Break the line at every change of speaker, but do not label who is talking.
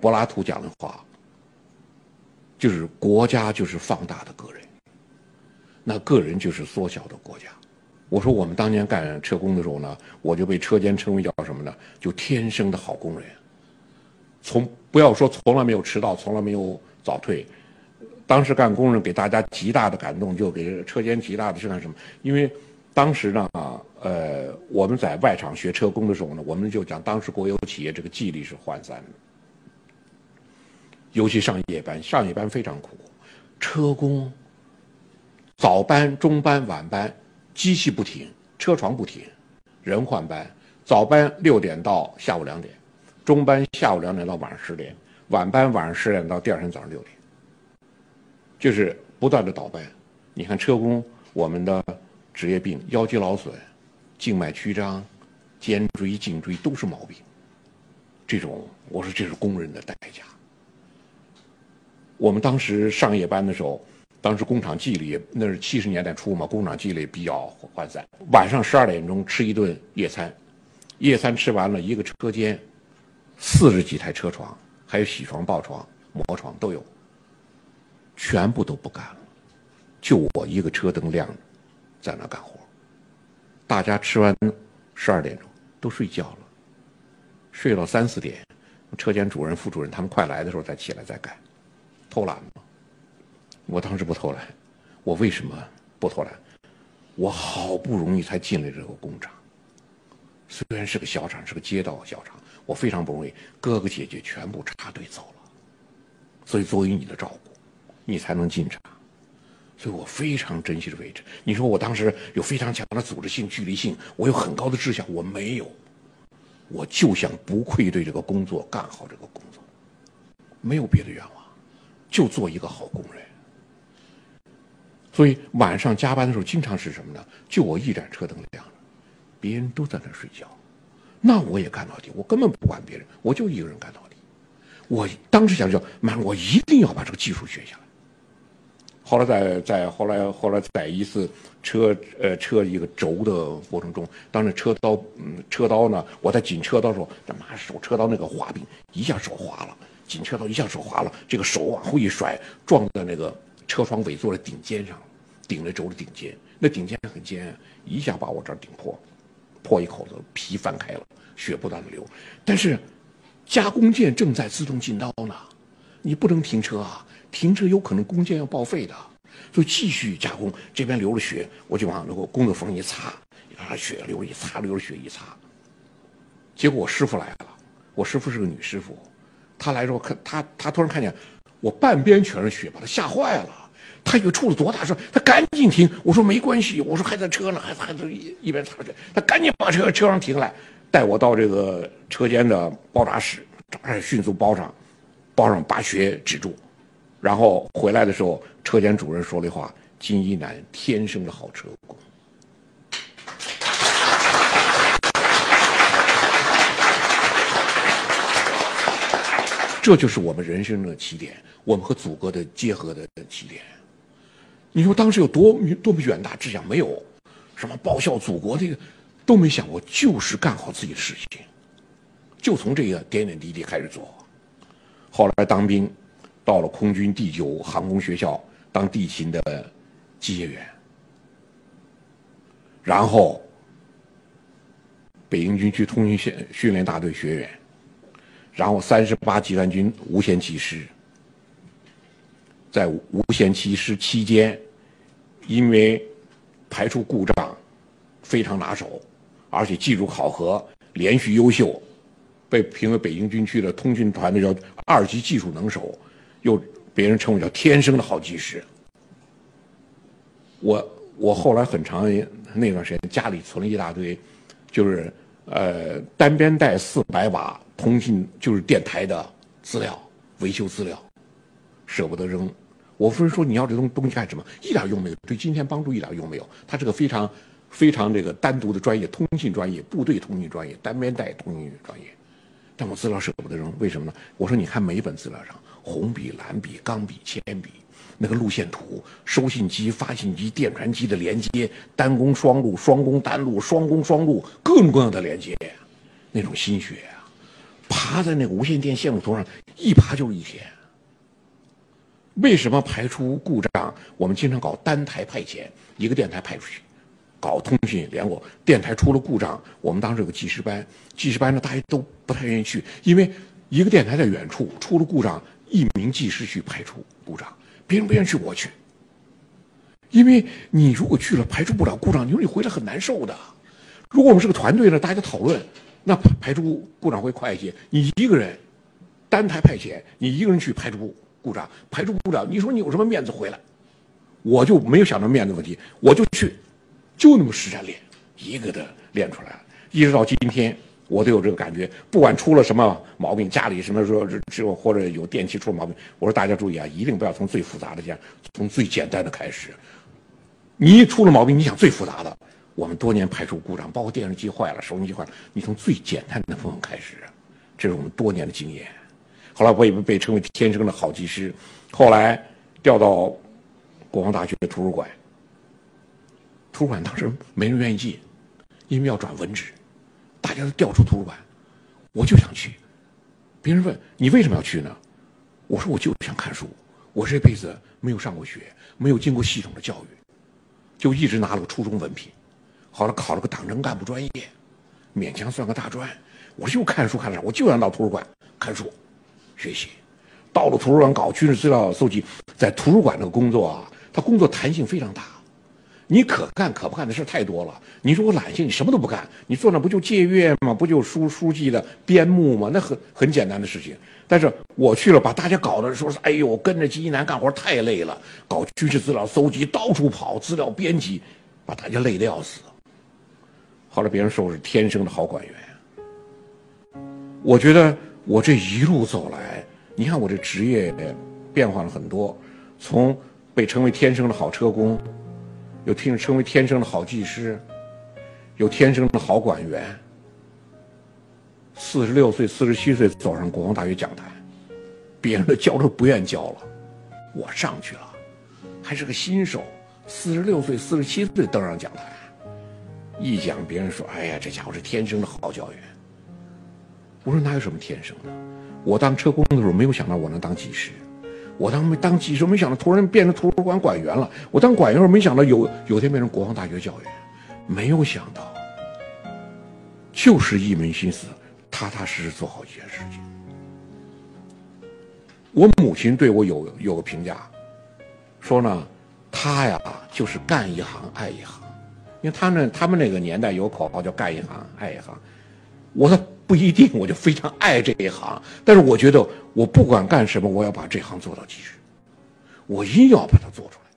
柏拉图讲的话，就是国家就是放大的个人，那个人就是缩小的国家。我说我们当年干车工的时候呢，我就被车间称为叫什么呢？就天生的好工人。从不要说从来没有迟到，从来没有早退。当时干工人给大家极大的感动，就给车间极大的是干什么？因为当时呢，呃，我们在外厂学车工的时候呢，我们就讲当时国有企业这个纪律是涣散的，尤其上夜班，上夜班非常苦，车工早班、中班、晚班。机器不停，车床不停，人换班。早班六点到下午两点，中班下午两点到晚上十点，晚班晚上十点到第二天早上六点，就是不断的倒班。你看车工，我们的职业病，腰肌劳损、静脉曲张、肩椎、颈椎都是毛病。这种，我说这是工人的代价。我们当时上夜班的时候。当时工厂纪律那是七十年代初嘛，工厂纪律比较涣散。晚上十二点钟吃一顿夜餐，夜餐吃完了，一个车间四十几台车床，还有铣床、刨床、磨床都有，全部都不干了，就我一个车灯亮着，在那干活。大家吃完十二点钟都睡觉了，睡到三四点，车间主任、副主任他们快来的时候再起来再干，偷懒吗。我当时不偷懒，我为什么不偷懒？我好不容易才进了这个工厂，虽然是个小厂，是个街道小厂，我非常不容易，哥哥姐姐全部插队走了，所以作为你的照顾，你才能进厂，所以我非常珍惜这位置。你说我当时有非常强的组织性、距离性，我有很高的志向，我没有，我就想不愧对这个工作，干好这个工作，没有别的愿望，就做一个好工人。所以晚上加班的时候，经常是什么呢？就我一盏车灯亮着，别人都在那睡觉，那我也干到底，我根本不管别人，我就一个人干到底。我当时想就，妈，我一定要把这个技术学下来。后来在在后来后来在一次车呃车一个轴的过程中，当时车刀嗯车刀呢，我在紧车刀的时候，他妈手车刀那个滑柄一下手滑了，紧车刀一下手滑了，这个手往后一甩，撞在那个。车窗尾座的顶尖上，顶了轴的顶尖，那顶尖很尖，一下把我这儿顶破，破一口子，皮翻开了，血不断的流。但是，加工件正在自动进刀呢，你不能停车啊，停车有可能工件要报废的，就继续加工。这边流了血，我就往那个工作缝一擦，啊，血流一擦，流了血一擦。结果我师傅来了，我师傅是个女师傅，他来之后看，他，他突然看见我半边全是血，把他吓坏了。他以为出了多大事，他赶紧停。我说没关系，我说还在车呢，还还在一一边擦着。他赶紧把车车上停下来，带我到这个车间的包扎室，迅速包上，包上把血止住，然后回来的时候，车间主任说的话：“金一南天生的好车工。”这就是我们人生的起点，我们和祖国的结合的起点。你说当时有多多么远大志向？没有，什么报效祖国这个都没想过，就是干好自己的事情，就从这个点点滴滴开始做。后来当兵，到了空军第九航空学校当地勤的机械员，然后北京军区通讯线训练大队学员，然后三十八集团军无线技师。在无线技师期间，因为排除故障非常拿手，而且技术考核连续优秀，被评为北京军区的通讯团的叫二级技术能手，又别人称为叫天生的好技师。我我后来很长那段时间家里存了一大堆，就是呃单边带四百瓦通信就是电台的资料维修资料。舍不得扔，我夫人说你要这东东西干什么？一点用没有，对今天帮助一点用没有。它是个非常非常这个单独的专业，通信专业，部队通信专业，单边带通信专业。但我资料舍不得扔，为什么呢？我说你看每一本资料上，红笔、蓝笔、钢笔、铅笔，那个路线图、收信机、发信机、电传机的连接，单工双路、双工单路、双工双路，各种各样的连接，那种心血啊！爬在那个无线电线路图上，一爬就是一天。为什么排除故障？我们经常搞单台派遣，一个电台派出去，搞通讯联络。电台出了故障，我们当时有个技师班，技师班呢大家都不太愿意去，因为一个电台在远处出了故障，一名技师去排除故障，别人不愿意去，我去。因为你如果去了排除不了故障，你说你回来很难受的。如果我们是个团队呢，大家讨论，那排除故障会快一些。你一个人单台派遣，你一个人去排除。故障排除故障，你说你有什么面子回来？我就没有想到面子问题，我就去，就那么实战练，一个的练出来了。一直到今天，我都有这个感觉。不管出了什么毛病，家里什么说只有或者有电器出了毛病，我说大家注意啊，一定不要从最复杂的先，从最简单的开始。你一出了毛病，你想最复杂的，我们多年排除故障，包括电视机坏了、收音机坏了，你从最简单的部分开始，这是我们多年的经验。后来我也被称为天生的好技师，后来调到国防大学的图书馆。图书馆当时没人愿意进，因为要转文职，大家都调出图书馆，我就想去。别人问你为什么要去呢？我说我就想看书，我这辈子没有上过学，没有经过系统的教育，就一直拿了个初中文凭，后来考了个党政干部专业，勉强算个大专。我就看书看的少，我就想到图书馆看书。学习，到了图书馆搞军事资料搜集，在图书馆那个工作啊，他工作弹性非常大，你可干可不干的事太多了。你说我懒性，你什么都不干，你坐那不就借阅吗？不就书书记的编目吗？那很很简单的事情。但是我去了，把大家搞的说是，哎呦，跟着金一南干活太累了，搞军事资料搜集，到处跑，资料编辑，把大家累得要死。后来别人说我是天生的好管员，我觉得。我这一路走来，你看我这职业变化了很多，从被称为天生的好车工，又听称为天生的好技师，有天生的好管员。四十六岁、四十七岁走上国防大学讲台，别人都教都不愿教了，我上去了，还是个新手，四十六岁、四十七岁登上讲台，一讲别人说：“哎呀，这家伙是天生的好教员。”我说哪有什么天生的？我当车工的时候没有想到我能当技师，我当当技师没想到突然变成图书馆馆员了。我当馆员时候没想到有有天变成国防大学教员，没有想到，就是一门心思，踏踏实实做好一件事情。我母亲对我有有个评价，说呢，他呀就是干一行爱一行，因为他们他们那个年代有口号叫干一行爱一行，我说。不一定，我就非常爱这一行。但是我觉得，我不管干什么，我要把这行做到极致，我一定要把它做出来。